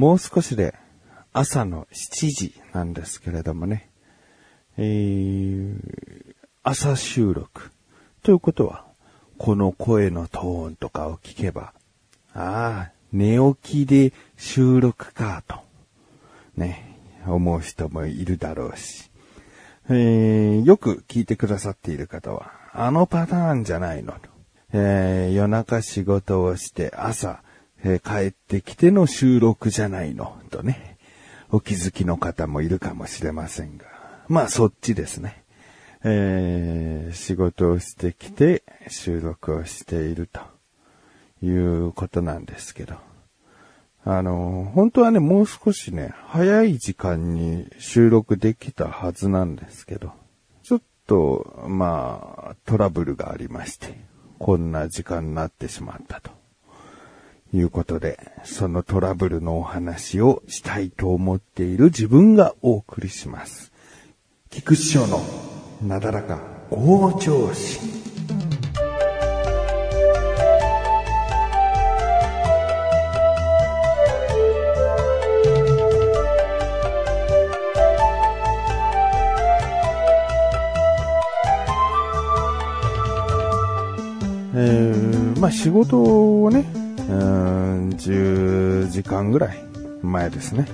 もう少しで朝の7時なんですけれどもね、えー、朝収録。ということは、この声のトーンとかを聞けば、ああ、寝起きで収録かと、ね、思う人もいるだろうし、えー、よく聞いてくださっている方は、あのパターンじゃないのと、えー、夜中仕事をして朝、えー、帰ってきての収録じゃないのとね、お気づきの方もいるかもしれませんが、まあそっちですね。えー、仕事をしてきて収録をしているということなんですけど。あの、本当はね、もう少しね、早い時間に収録できたはずなんですけど、ちょっと、まあ、トラブルがありまして、こんな時間になってしまったと。いうことで、そのトラブルのお話をしたいと思っている自分がお送りします。菊師匠のなだらか好調心。えー、まあ仕事をね、うん、10時間ぐらい前ですね。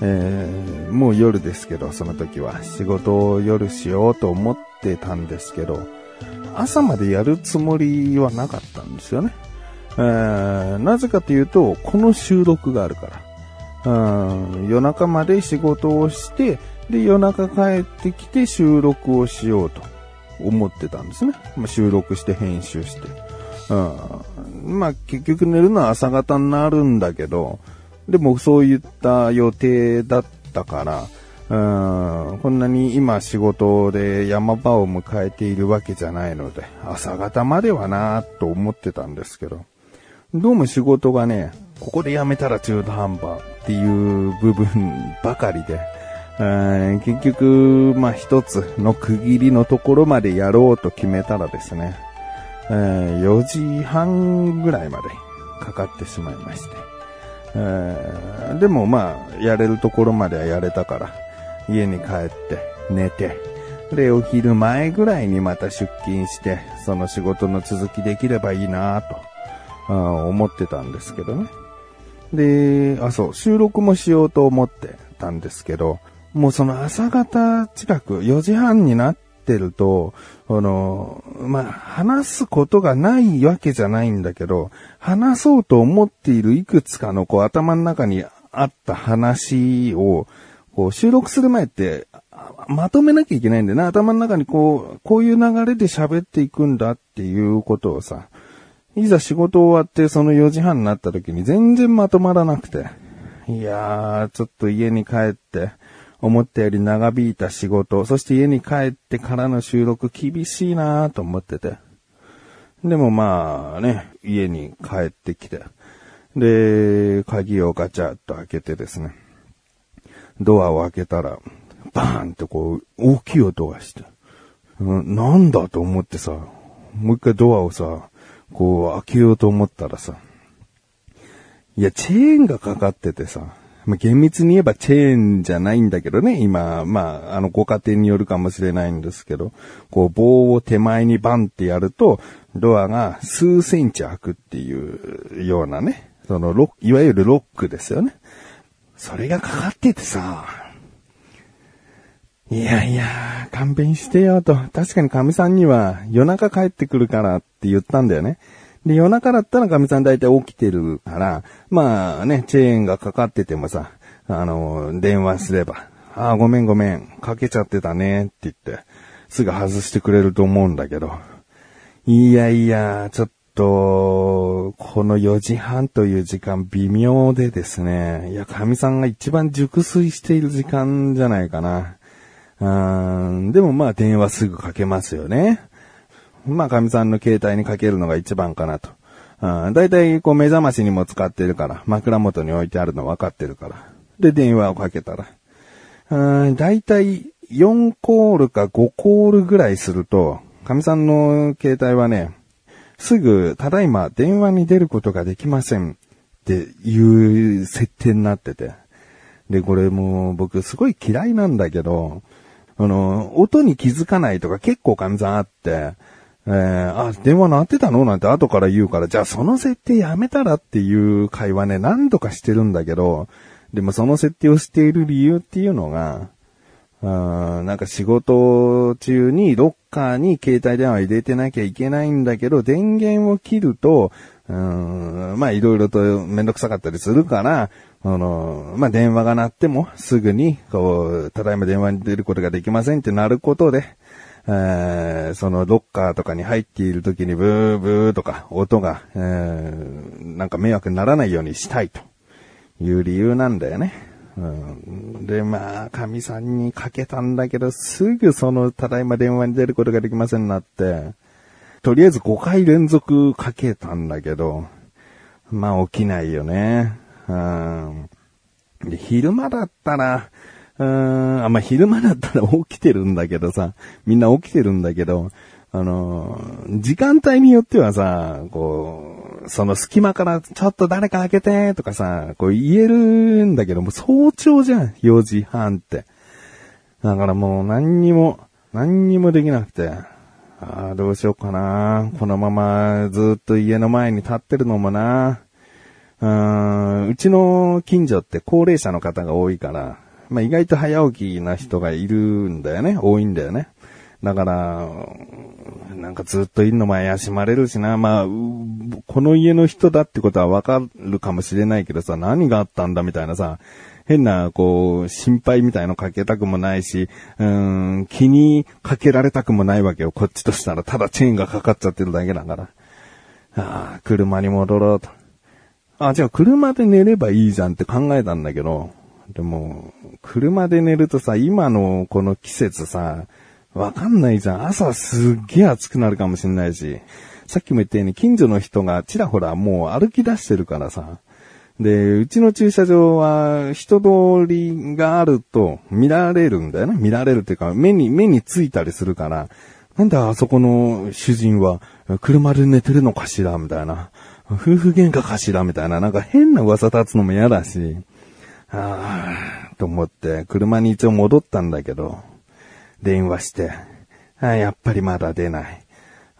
えー、もう夜ですけど、その時は仕事を夜しようと思ってたんですけど、朝までやるつもりはなかったんですよね。えー、なぜかというと、この収録があるから。夜中まで仕事をして、で、夜中帰ってきて収録をしようと思ってたんですね。まあ、収録して編集して。うん、まあ、結局寝るのは朝方になるんだけど、でもそういった予定だったから、うん、こんなに今仕事で山場を迎えているわけじゃないので、朝方まではなと思ってたんですけど、どうも仕事がね、ここで辞めたら中途半端っていう部分ばかりで、結局、まあ一つの区切りのところまでやろうと決めたらですね、4時半ぐらいまでかかってしまいまして。えー、でもまあ、やれるところまではやれたから、家に帰って寝て、で、お昼前ぐらいにまた出勤して、その仕事の続きできればいいなと、思ってたんですけどね。で、あ、そう、収録もしようと思ってたんですけど、もうその朝方近く、4時半になってると、あの、まあ、話すことがないわけじゃないんだけど、話そうと思っているいくつかのこう頭の中にあった話を、こう収録する前って、まとめなきゃいけないんだよな。頭の中にこう、こういう流れで喋っていくんだっていうことをさ、いざ仕事終わってその4時半になった時に全然まとまらなくて、いやー、ちょっと家に帰って、思ったより長引いた仕事、そして家に帰ってからの収録厳しいなぁと思ってて。でもまあね、家に帰ってきて、で、鍵をガチャッと開けてですね、ドアを開けたら、バーンってこう、大きい音がして、うん、なんだと思ってさ、もう一回ドアをさ、こう開けようと思ったらさ、いや、チェーンがかかっててさ、まあ、厳密に言えばチェーンじゃないんだけどね、今、まあ、あの、ご家庭によるかもしれないんですけど、こう、棒を手前にバンってやると、ドアが数センチ開くっていうようなね、そのロいわゆるロックですよね。それがかかっててさ、いやいや、勘弁してよと。確かに神さんには夜中帰ってくるからって言ったんだよね。で、夜中だったら神さん大体起きてるから、まあね、チェーンがかかっててもさ、あの、電話すれば、ああ、ごめんごめん、かけちゃってたねって言って、すぐ外してくれると思うんだけど、いやいや、ちょっと、この4時半という時間微妙でですね、いや、神さんが一番熟睡している時間じゃないかな。うん、でもまあ電話すぐかけますよね。まあ、神さんの携帯にかけるのが一番かなと。だいたいこう目覚ましにも使ってるから、枕元に置いてあるの分かってるから。で、電話をかけたら。だいたい4コールか5コールぐらいすると、神さんの携帯はね、すぐ、ただいま電話に出ることができません。っていう設定になってて。で、これも僕すごい嫌いなんだけど、あの、音に気づかないとか結構感じあって、えー、あ、電話鳴ってたの？なんて後から言うから、じゃあその設定やめたらっていう会話ね、何度かしてるんだけど、でもその設定をしている理由っていうのが、あなんか仕事中にロッカーに携帯電話入れてなきゃいけないんだけど、電源を切ると、うん、まあいろいろとめんどくさかったりするから、あの、まあ電話が鳴ってもすぐに、こう、ただいま電話に出ることができませんってなることで、えー、そのロッカーとかに入っている時にブーブーとか音が、えー、なんか迷惑にならないようにしたいという理由なんだよね。うん、で、まあ、神さんにかけたんだけど、すぐその、ただいま電話に出ることができませんなって、とりあえず5回連続かけたんだけど、まあ起きないよね。うん。で、昼間だったら、うん、あ、まあ、昼間だったら起きてるんだけどさ、みんな起きてるんだけど、あの、時間帯によってはさ、こう、その隙間からちょっと誰か開けてとかさ、こう言えるんだけども、早朝じゃん、4時半って。だからもう何にも、何にもできなくて、ああ、どうしようかな。このままずっと家の前に立ってるのもな。うーん、うちの近所って高齢者の方が多いから、まあ、意外と早起きな人がいるんだよね。多いんだよね。だから、なんかずっといるのも怪しまれるしな。まあ、この家の人だってことはわかるかもしれないけどさ、何があったんだみたいなさ、変な、こう、心配みたいのかけたくもないし、うん、気にかけられたくもないわけよ。こっちとしたら、ただチェーンがかかっちゃってるだけだから。ああ、車に戻ろうと。あ、じゃあ車で寝ればいいじゃんって考えたんだけど、でも、車で寝るとさ、今のこの季節さ、わかんないじゃん。朝すっげえ暑くなるかもしんないし、さっきも言ったように近所の人がちらほらもう歩き出してるからさ。で、うちの駐車場は人通りがあると見られるんだよね。見られるっていうか、目に、目についたりするから、なんであそこの主人は車で寝てるのかしらみたいな。夫婦喧嘩かしらみたいな。なんか変な噂立つのも嫌だし。ああ、と思って、車に一応戻ったんだけど、電話して、あやっぱりまだ出ない。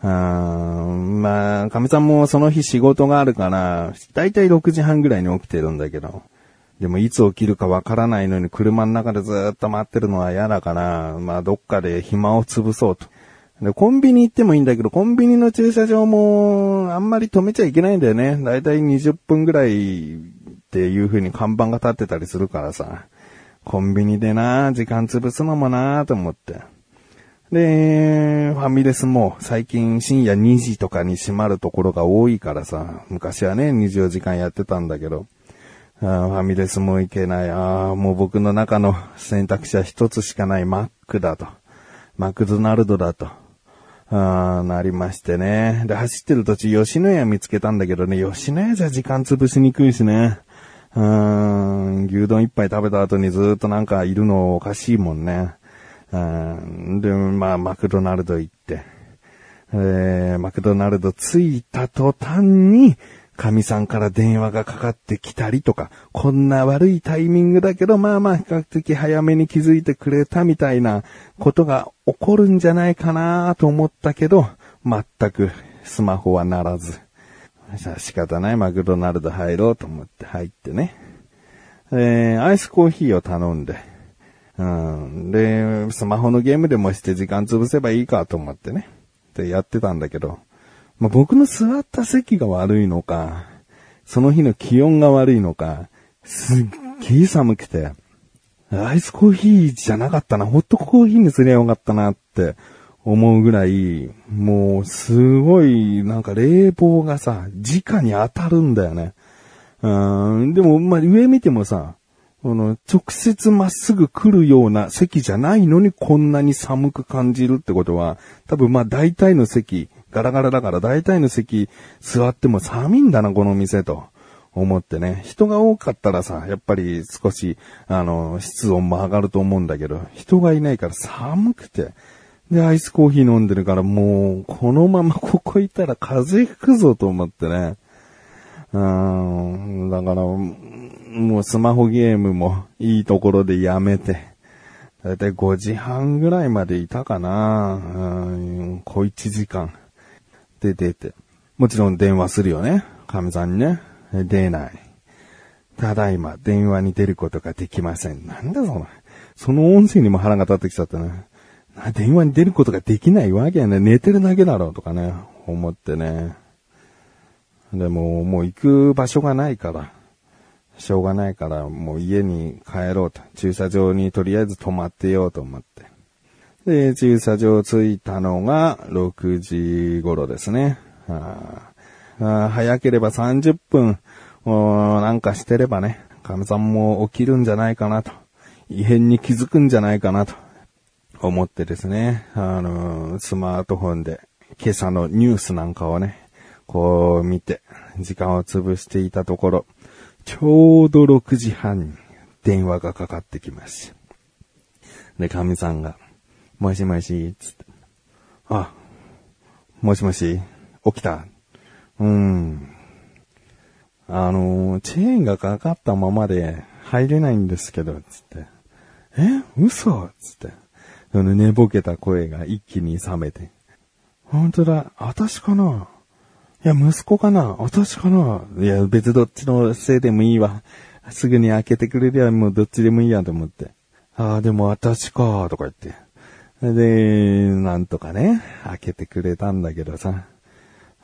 あまあ、かみさんもその日仕事があるから、だいたい6時半ぐらいに起きてるんだけど、でもいつ起きるかわからないのに車の中でずっと待ってるのは嫌だから、まあどっかで暇を潰そうと。で、コンビニ行ってもいいんだけど、コンビニの駐車場もあんまり止めちゃいけないんだよね。だいたい20分ぐらいっていう風に看板が立ってたりするからさ、コンビニでな、時間潰すのもなと思って。で、ファミレスも最近深夜2時とかに閉まるところが多いからさ、昔はね、24時間やってたんだけど、あファミレスも行けない。ああ、もう僕の中の選択肢は一つしかないマックだと。マクドナルドだと。あなりましてね。で、走ってる途中吉野家見つけたんだけどね、吉野家じゃ時間潰しにくいしね。うーん、牛丼一杯食べた後にずっとなんかいるのおかしいもんね。うん、で、まあ、マクドナルド行って、えー、マクドナルド着いた途端に、神さんから電話がかかってきたりとか、こんな悪いタイミングだけど、まあまあ比較的早めに気づいてくれたみたいなことが起こるんじゃないかなと思ったけど、全くスマホはならず。さあ仕方ないマクドナルド入ろうと思って入ってね。えー、アイスコーヒーを頼んで。うん。で、スマホのゲームでもして時間潰せばいいかと思ってね。で、やってたんだけど。まあ、僕の座った席が悪いのか、その日の気温が悪いのか、すっげえ寒くて、アイスコーヒーじゃなかったな、ホットコーヒーにすりゃよかったなって思うぐらい、もうすごい、なんか冷房がさ、直に当たるんだよね。うん、でも、まあ、上見てもさ、この、直接まっすぐ来るような席じゃないのにこんなに寒く感じるってことは、多分まあ大体の席、ガラガラだから大体の席座っても寒いんだな、この店と。思ってね。人が多かったらさ、やっぱり少し、あの、室温も上がると思うんだけど、人がいないから寒くて、で、アイスコーヒー飲んでるからもう、このままここいたら風邪ひくぞと思ってね。うん、だから、もうスマホゲームもいいところでやめて、だいたい5時半ぐらいまでいたかなうん、小1時間。で出て。もちろん電話するよね。神さんにね。出ない。ただいま、電話に出ることができません。なんだその、その音声にも腹が立ってきちゃったね。電話に出ることができないわけやね。寝てるだけだろうとかね、思ってね。でも、もう行く場所がないから、しょうがないから、もう家に帰ろうと。駐車場にとりあえず泊まってようと思って。で、駐車場着いたのが6時頃ですね。ああ早ければ30分、なんかしてればね、神さんも起きるんじゃないかなと。異変に気づくんじゃないかなと思ってですね、あのスマートフォンで今朝のニュースなんかをね、こう見て、時間を潰していたところ、ちょうど6時半に電話がかかってきました。で、神さんが、もしもし、つって。あ、もしもし、起きた。うーん。あの、チェーンがかかったままで入れないんですけど、つって。え嘘？つって。その寝ぼけた声が一気に冷めて。本当だ、私かな？いや、息子かな？私かな？いや、別どっちのせいでもいいわ。すぐに開けてくれりゃもうどっちでもいいやと思って。ああ、でも私かとか言って。で、なんとかね、開けてくれたんだけどさ。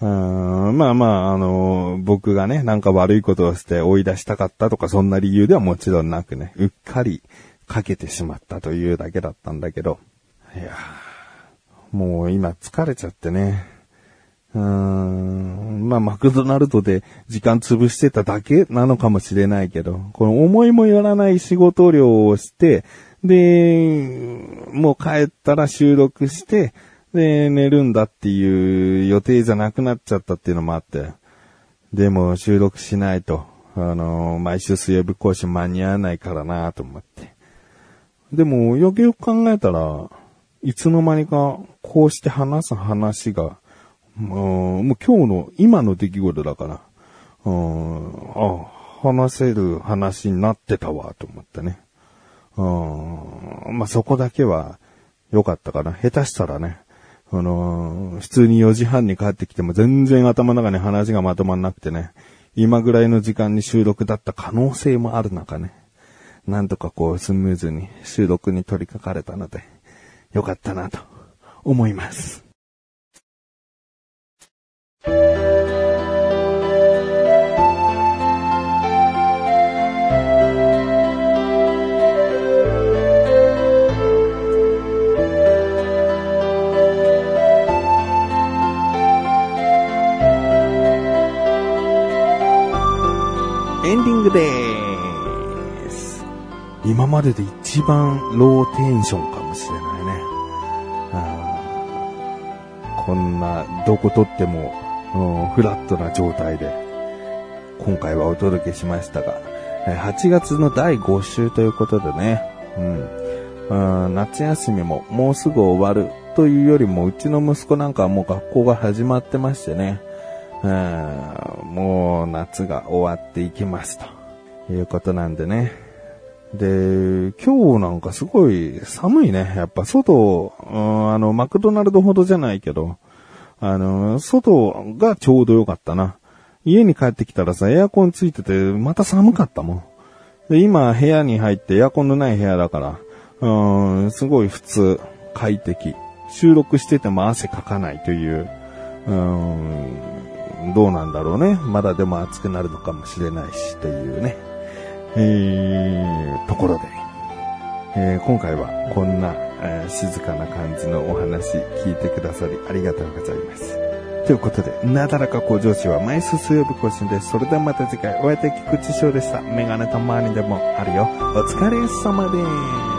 うーんまあまあ、あの、僕がね、なんか悪いことをして追い出したかったとか、そんな理由ではもちろんなくね、うっかりかけてしまったというだけだったんだけど。いやもう今疲れちゃってね。うーん、まあ、マクドナルドで時間潰してただけなのかもしれないけど、この思いもよらない仕事量をして、で、もう帰ったら収録して、で、寝るんだっていう予定じゃなくなっちゃったっていうのもあって、でも収録しないと、あの、毎週水曜日更新間に合わないからなと思って。でも、よくよく考えたら、いつの間にか、こうして話す話が、もうもう今日の、今の出来事だから、うん、あ、話せる話になってたわ、と思ってね。うん、まあ、そこだけは良かったかな。下手したらね、あのー普通に4時半に帰ってきても全然頭の中に話がまとまんなくてね、今ぐらいの時間に収録だった可能性もある中ね、なんとかこうスムーズに収録に取り掛かれたので、よかったなと思います。までで一番ローテンションかもしれないね。あこんな、どこ撮っても、フラットな状態で、今回はお届けしましたが、8月の第5週ということでね、うん、夏休みももうすぐ終わるというよりも、うちの息子なんかはもう学校が始まってましてね、うんもう夏が終わっていきますということなんでね。で、今日なんかすごい寒いね。やっぱ外、うんあの、マクドナルドほどじゃないけど、あの、外がちょうどよかったな。家に帰ってきたらさ、エアコンついてて、また寒かったもん。で、今部屋に入ってエアコンのない部屋だから、うん、すごい普通、快適。収録してても汗かかないという、うん、どうなんだろうね。まだでも暑くなるのかもしれないし、というね。えー、ところで、えー今回はこんな、えー静かな感じのお話聞いてくださりありがとうございます。ということで、なだらか向上心は毎週水曜日更新です。それではまた次回、お会いでき口翔でした。メガネたまりでもあるよ。お疲れ様です。